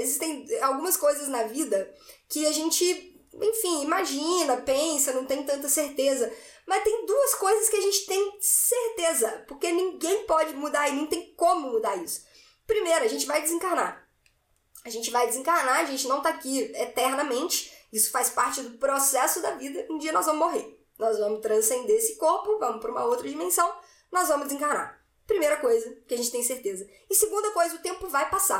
Existem algumas coisas na vida que a gente, enfim, imagina, pensa, não tem tanta certeza. Mas tem duas coisas que a gente tem certeza, porque ninguém pode mudar e não tem como mudar isso. Primeiro, a gente vai desencarnar. A gente vai desencarnar, a gente não tá aqui eternamente. Isso faz parte do processo da vida. Um dia nós vamos morrer. Nós vamos transcender esse corpo, vamos para uma outra dimensão, nós vamos desencarnar. Primeira coisa que a gente tem certeza. E segunda coisa, o tempo vai passar.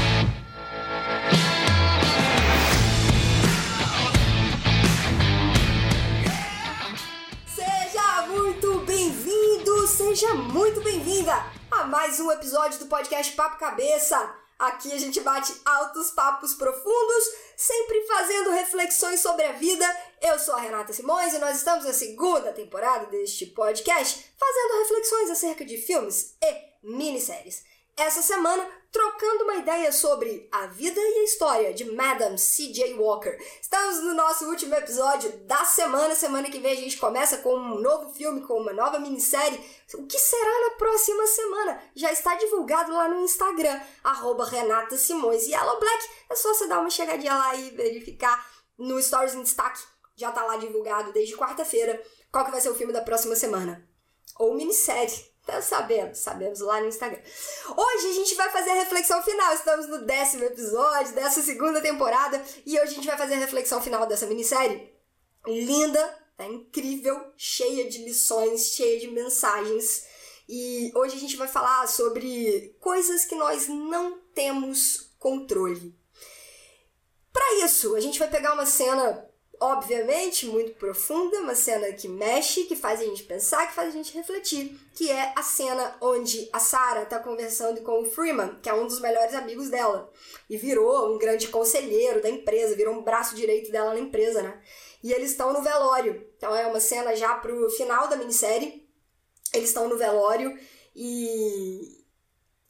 Seja muito bem-vindo, seja muito bem-vinda a mais um episódio do podcast Papo Cabeça. Aqui a gente bate altos papos profundos, sempre fazendo reflexões sobre a vida. Eu sou a Renata Simões e nós estamos na segunda temporada deste podcast, fazendo reflexões acerca de filmes e minisséries. Essa semana, trocando uma ideia sobre a vida e a história de Madame C.J. Walker. Estamos no nosso último episódio da semana. Semana que vem a gente começa com um novo filme, com uma nova minissérie. O que será na próxima semana? Já está divulgado lá no Instagram, arroba Renata Simões Yellow Black. É só você dar uma chegadinha lá e verificar no Stories em Destaque. Já está lá divulgado desde quarta-feira qual que vai ser o filme da próxima semana. Ou minissérie sabemos, sabemos lá no Instagram. Hoje a gente vai fazer a reflexão final. Estamos no décimo episódio dessa segunda temporada e hoje a gente vai fazer a reflexão final dessa minissérie. Linda, tá incrível, cheia de lições, cheia de mensagens. E hoje a gente vai falar sobre coisas que nós não temos controle. Para isso, a gente vai pegar uma cena obviamente muito profunda, uma cena que mexe, que faz a gente pensar, que faz a gente refletir, que é a cena onde a Sarah está conversando com o Freeman, que é um dos melhores amigos dela, e virou um grande conselheiro da empresa, virou um braço direito dela na empresa, né? E eles estão no velório. Então é uma cena já pro final da minissérie. Eles estão no velório e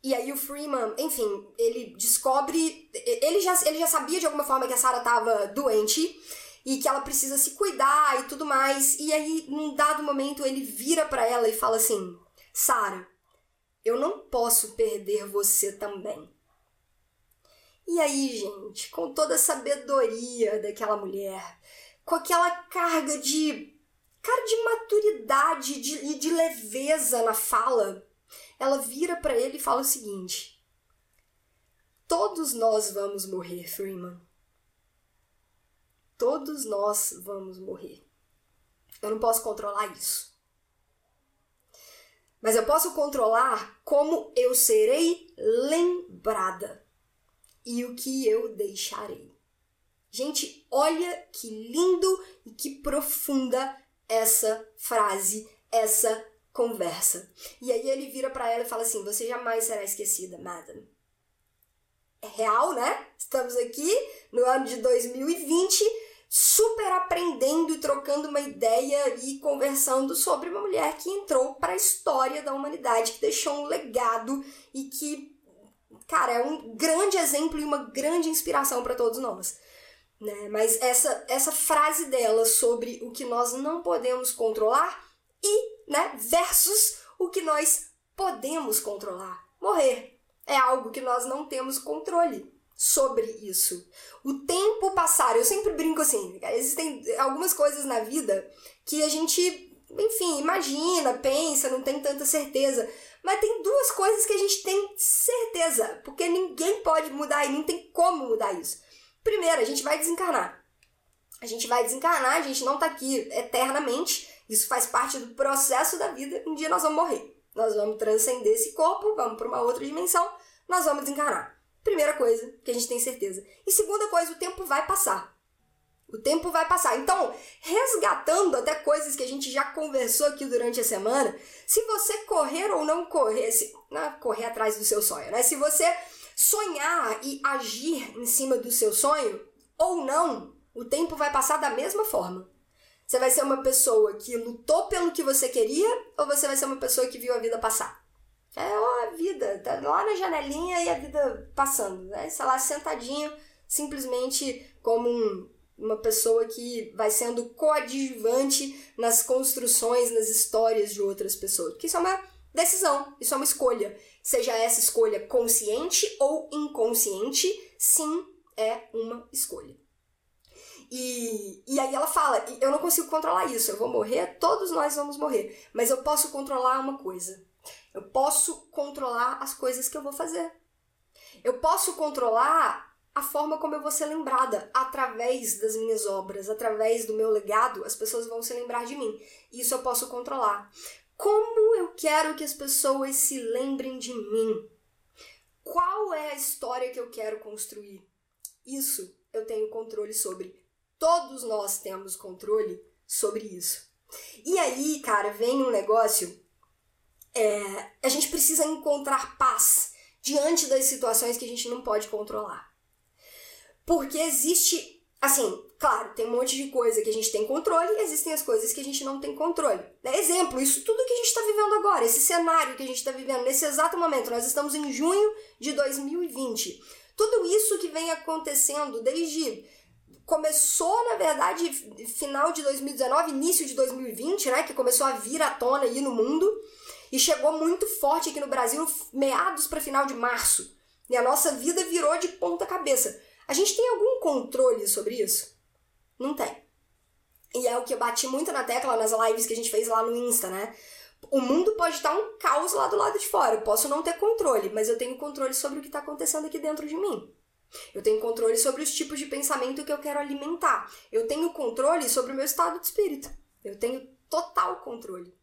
e aí o Freeman, enfim, ele descobre, ele já, ele já sabia de alguma forma que a Sarah estava doente, e que ela precisa se cuidar e tudo mais. E aí, num dado momento, ele vira para ela e fala assim: Sara, eu não posso perder você também. E aí, gente, com toda a sabedoria daquela mulher, com aquela carga de cara de maturidade e de, de leveza na fala, ela vira para ele e fala o seguinte: Todos nós vamos morrer, Freeman. Todos nós vamos morrer. Eu não posso controlar isso. Mas eu posso controlar como eu serei lembrada e o que eu deixarei. Gente, olha que lindo e que profunda essa frase, essa conversa. E aí ele vira para ela e fala assim: Você jamais será esquecida, madam. É real, né? Estamos aqui no ano de 2020 super aprendendo e trocando uma ideia e conversando sobre uma mulher que entrou para a história da humanidade, que deixou um legado e que, cara, é um grande exemplo e uma grande inspiração para todos nós. Né? Mas essa, essa frase dela sobre o que nós não podemos controlar e, né, versus o que nós podemos controlar. Morrer é algo que nós não temos controle sobre isso. O tempo passar, eu sempre brinco assim, existem algumas coisas na vida que a gente, enfim, imagina, pensa, não tem tanta certeza, mas tem duas coisas que a gente tem certeza, porque ninguém pode mudar e não tem como mudar isso. Primeiro, a gente vai desencarnar. A gente vai desencarnar, a gente não tá aqui eternamente, isso faz parte do processo da vida, um dia nós vamos morrer. Nós vamos transcender esse corpo, vamos para uma outra dimensão, nós vamos desencarnar. Primeira coisa que a gente tem certeza. E segunda coisa, o tempo vai passar. O tempo vai passar. Então, resgatando até coisas que a gente já conversou aqui durante a semana, se você correr ou não correr, se, não, é correr atrás do seu sonho, né? Se você sonhar e agir em cima do seu sonho ou não, o tempo vai passar da mesma forma. Você vai ser uma pessoa que lutou pelo que você queria ou você vai ser uma pessoa que viu a vida passar? É a vida, tá lá na janelinha e a vida passando, né? Sei lá, sentadinho, simplesmente como um, uma pessoa que vai sendo coadjuvante nas construções, nas histórias de outras pessoas. Porque isso é uma decisão, isso é uma escolha. Seja essa escolha consciente ou inconsciente, sim, é uma escolha. E, e aí ela fala: eu não consigo controlar isso, eu vou morrer, todos nós vamos morrer, mas eu posso controlar uma coisa. Eu posso controlar as coisas que eu vou fazer. Eu posso controlar a forma como eu vou ser lembrada através das minhas obras, através do meu legado, as pessoas vão se lembrar de mim. Isso eu posso controlar. Como eu quero que as pessoas se lembrem de mim? Qual é a história que eu quero construir? Isso eu tenho controle sobre. Todos nós temos controle sobre isso. E aí, cara, vem um negócio. É, a gente precisa encontrar paz diante das situações que a gente não pode controlar. Porque existe, assim, claro, tem um monte de coisa que a gente tem controle e existem as coisas que a gente não tem controle. Né? Exemplo, isso tudo que a gente está vivendo agora, esse cenário que a gente está vivendo nesse exato momento. Nós estamos em junho de 2020. Tudo isso que vem acontecendo desde começou, na verdade, final de 2019, início de 2020, né, que começou a vir à tona aí no mundo e chegou muito forte aqui no Brasil, meados para final de março. E a nossa vida virou de ponta cabeça. A gente tem algum controle sobre isso? Não tem. E é o que eu bati muito na tecla nas lives que a gente fez lá no Insta, né? O mundo pode estar um caos lá do lado de fora. Eu posso não ter controle, mas eu tenho controle sobre o que está acontecendo aqui dentro de mim. Eu tenho controle sobre os tipos de pensamento que eu quero alimentar. Eu tenho controle sobre o meu estado de espírito. Eu tenho total controle.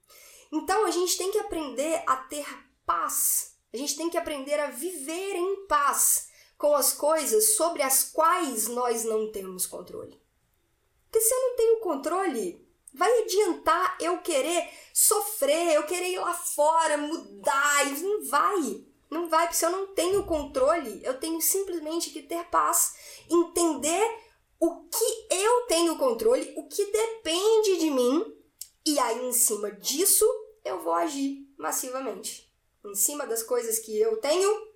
Então a gente tem que aprender a ter paz. A gente tem que aprender a viver em paz com as coisas sobre as quais nós não temos controle. Porque se eu não tenho controle, vai adiantar eu querer sofrer, eu querer ir lá fora, mudar, e não vai. Não vai, porque se eu não tenho controle, eu tenho simplesmente que ter paz, entender o que eu tenho controle, o que depende de mim, e aí em cima disso eu vou agir massivamente. Em cima das coisas que eu tenho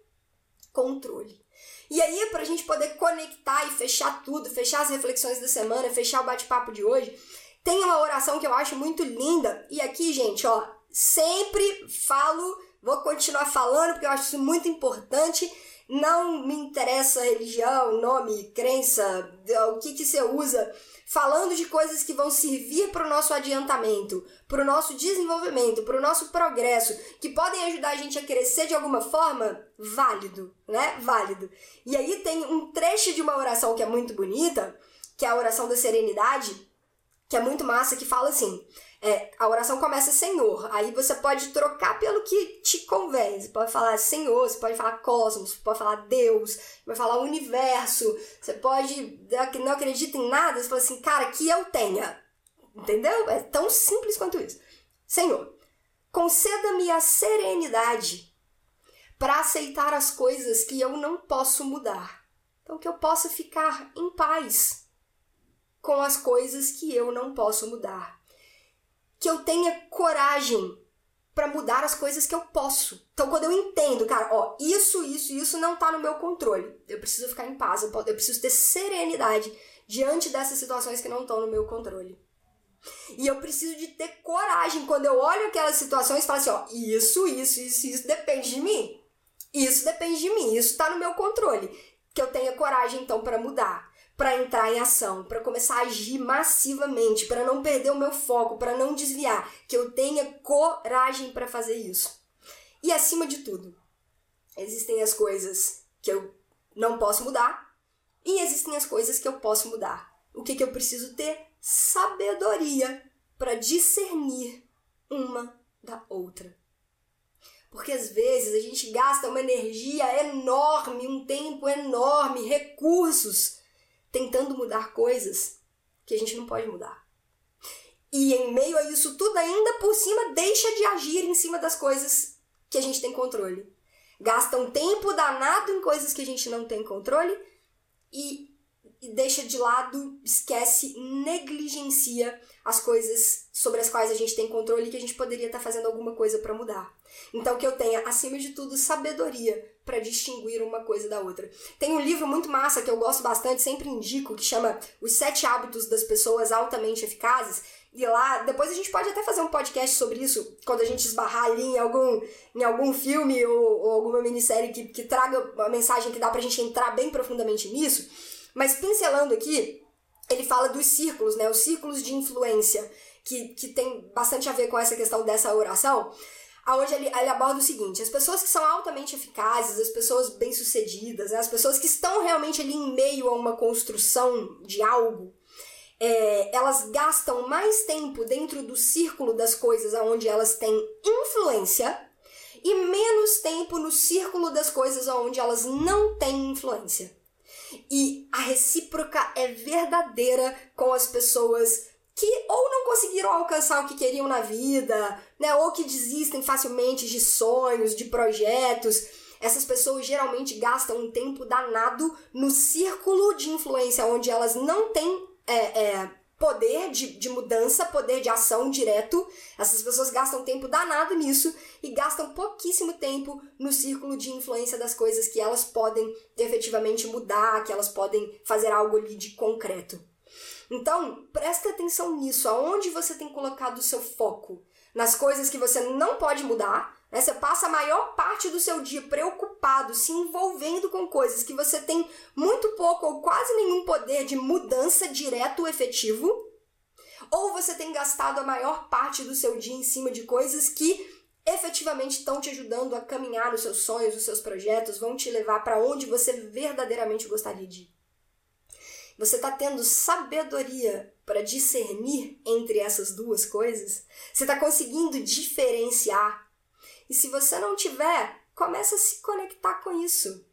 controle. E aí, para a gente poder conectar e fechar tudo, fechar as reflexões da semana, fechar o bate-papo de hoje, tem uma oração que eu acho muito linda. E aqui, gente, ó, sempre falo Vou continuar falando porque eu acho isso muito importante. Não me interessa religião, nome, crença, o que, que você usa. Falando de coisas que vão servir para o nosso adiantamento, para o nosso desenvolvimento, para o nosso progresso, que podem ajudar a gente a crescer de alguma forma, válido, né? Válido. E aí tem um trecho de uma oração que é muito bonita, que é a oração da serenidade, que é muito massa, que fala assim: é, a oração começa Senhor. Aí você pode trocar pelo que te convém. Você pode falar Senhor, você pode falar cosmos, você pode falar Deus, você pode falar universo. Você pode não acredita em nada, você fala assim, cara, que eu tenha. Entendeu? É tão simples quanto isso. Senhor, conceda-me a serenidade para aceitar as coisas que eu não posso mudar. Então, que eu possa ficar em paz com as coisas que eu não posso mudar que eu tenha coragem para mudar as coisas que eu posso. Então, quando eu entendo, cara, ó, isso, isso, isso não tá no meu controle. Eu preciso ficar em paz, eu, preciso ter serenidade diante dessas situações que não estão no meu controle. E eu preciso de ter coragem quando eu olho aquelas situações e falo assim, ó, isso, isso, isso, isso depende de mim. Isso depende de mim, isso tá no meu controle. Que eu tenha coragem então para mudar para entrar em ação, para começar a agir massivamente, para não perder o meu foco, para não desviar, que eu tenha coragem para fazer isso. E acima de tudo, existem as coisas que eu não posso mudar e existem as coisas que eu posso mudar. O que, que eu preciso ter? Sabedoria para discernir uma da outra. Porque às vezes a gente gasta uma energia enorme, um tempo enorme, recursos tentando mudar coisas que a gente não pode mudar. E em meio a isso tudo, ainda por cima, deixa de agir em cima das coisas que a gente tem controle. Gasta um tempo danado em coisas que a gente não tem controle e, e deixa de lado, esquece, negligencia as coisas sobre as quais a gente tem controle e que a gente poderia estar fazendo alguma coisa para mudar. Então, que eu tenha, acima de tudo, sabedoria para distinguir uma coisa da outra. Tem um livro muito massa que eu gosto bastante, sempre indico, que chama Os Sete Hábitos das Pessoas Altamente Eficazes. ir lá. Depois a gente pode até fazer um podcast sobre isso, quando a gente esbarrar ali em algum, em algum filme ou, ou alguma minissérie que, que traga uma mensagem que dá pra gente entrar bem profundamente nisso. Mas pincelando aqui, ele fala dos círculos, né? Os círculos de influência, que, que tem bastante a ver com essa questão dessa oração. Hoje ele, ele aborda o seguinte: as pessoas que são altamente eficazes, as pessoas bem-sucedidas, né? as pessoas que estão realmente ali em meio a uma construção de algo, é, elas gastam mais tempo dentro do círculo das coisas onde elas têm influência e menos tempo no círculo das coisas onde elas não têm influência. E a recíproca é verdadeira com as pessoas que ou não conseguiram alcançar o que queriam na vida, né, ou que desistem facilmente de sonhos, de projetos. Essas pessoas geralmente gastam um tempo danado no círculo de influência onde elas não têm é, é, poder de, de mudança, poder de ação direto. Essas pessoas gastam tempo danado nisso e gastam pouquíssimo tempo no círculo de influência das coisas que elas podem efetivamente mudar, que elas podem fazer algo ali de concreto. Então, presta atenção nisso, aonde você tem colocado o seu foco. Nas coisas que você não pode mudar, né? Você passa a maior parte do seu dia preocupado, se envolvendo com coisas que você tem muito pouco ou quase nenhum poder de mudança direto efetivo. Ou você tem gastado a maior parte do seu dia em cima de coisas que efetivamente estão te ajudando a caminhar nos seus sonhos, nos seus projetos, vão te levar para onde você verdadeiramente gostaria de ir. Você está tendo sabedoria para discernir entre essas duas coisas? Você está conseguindo diferenciar e se você não tiver, começa a se conectar com isso.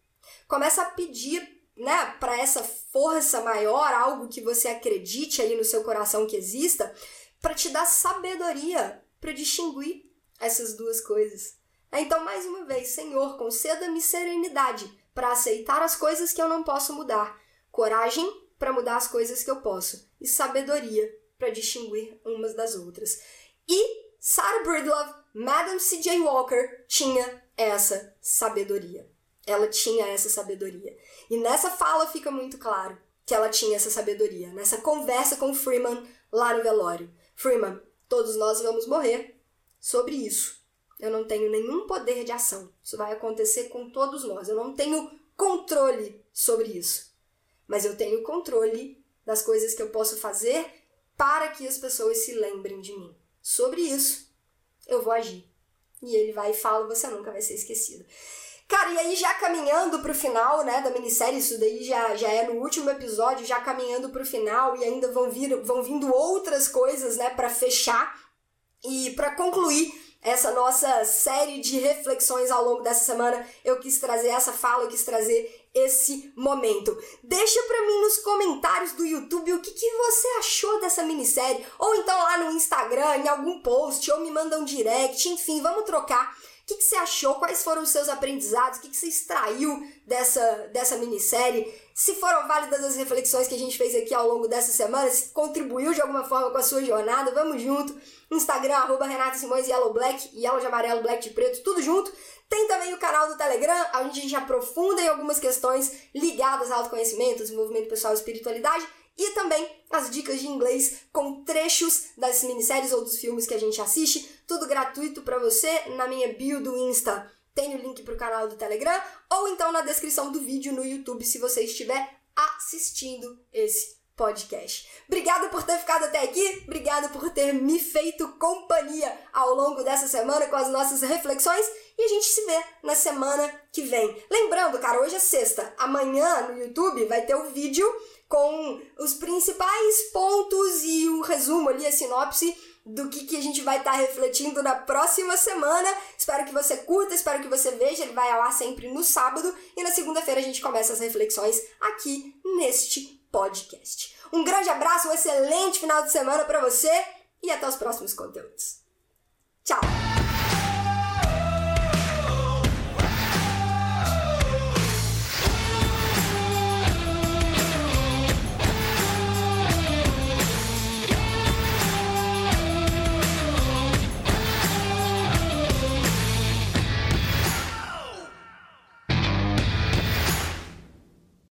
Começa a pedir, né, para essa força maior, algo que você acredite ali no seu coração que exista, para te dar sabedoria para distinguir essas duas coisas. Então, mais uma vez, Senhor, conceda-me serenidade para aceitar as coisas que eu não posso mudar, coragem para mudar as coisas que eu posso e sabedoria para distinguir umas das outras. E Sarah Breedlove Madame C.J. Walker tinha essa sabedoria. Ela tinha essa sabedoria. E nessa fala fica muito claro que ela tinha essa sabedoria. Nessa conversa com Freeman lá no velório. Freeman, todos nós vamos morrer. Sobre isso, eu não tenho nenhum poder de ação. Isso vai acontecer com todos nós. Eu não tenho controle sobre isso. Mas eu tenho controle das coisas que eu posso fazer para que as pessoas se lembrem de mim. Sobre isso, eu vou agir. E ele vai e fala, você nunca vai ser esquecido. Cara, e aí já caminhando pro final, né, da minissérie, isso daí já, já é no último episódio, já caminhando pro final e ainda vão vir vão vindo outras coisas, né, para fechar e para concluir essa nossa série de reflexões ao longo dessa semana, eu quis trazer essa fala, eu quis trazer esse momento. Deixa pra mim nos comentários do YouTube o que, que você achou dessa minissérie, ou então lá no Instagram, em algum post, ou me manda um direct, enfim, vamos trocar. O que, que você achou? Quais foram os seus aprendizados? O que, que você extraiu dessa, dessa minissérie? Se foram válidas as reflexões que a gente fez aqui ao longo dessa semana, se contribuiu de alguma forma com a sua jornada, vamos junto. Instagram, arroba Renata Simões, Yellow Black, Yellow de amarelo, Black de preto, tudo junto. Tem também o canal do Telegram, onde a gente aprofunda em algumas questões ligadas ao autoconhecimento, desenvolvimento pessoal e espiritualidade. E também as dicas de inglês com trechos das minisséries ou dos filmes que a gente assiste. Tudo gratuito para você na minha bio do Insta. Tem o link para o canal do Telegram ou então na descrição do vídeo no YouTube se você estiver assistindo esse podcast. Obrigada por ter ficado até aqui, obrigada por ter me feito companhia ao longo dessa semana com as nossas reflexões e a gente se vê na semana que vem. Lembrando, cara, hoje é sexta, amanhã no YouTube vai ter o um vídeo com os principais pontos e o um resumo ali, a sinopse do que, que a gente vai estar tá refletindo na próxima semana. Espero que você curta, espero que você veja. Ele vai ar sempre no sábado e na segunda-feira a gente começa as reflexões aqui neste podcast. Um grande abraço, um excelente final de semana para você e até os próximos conteúdos. Tchau!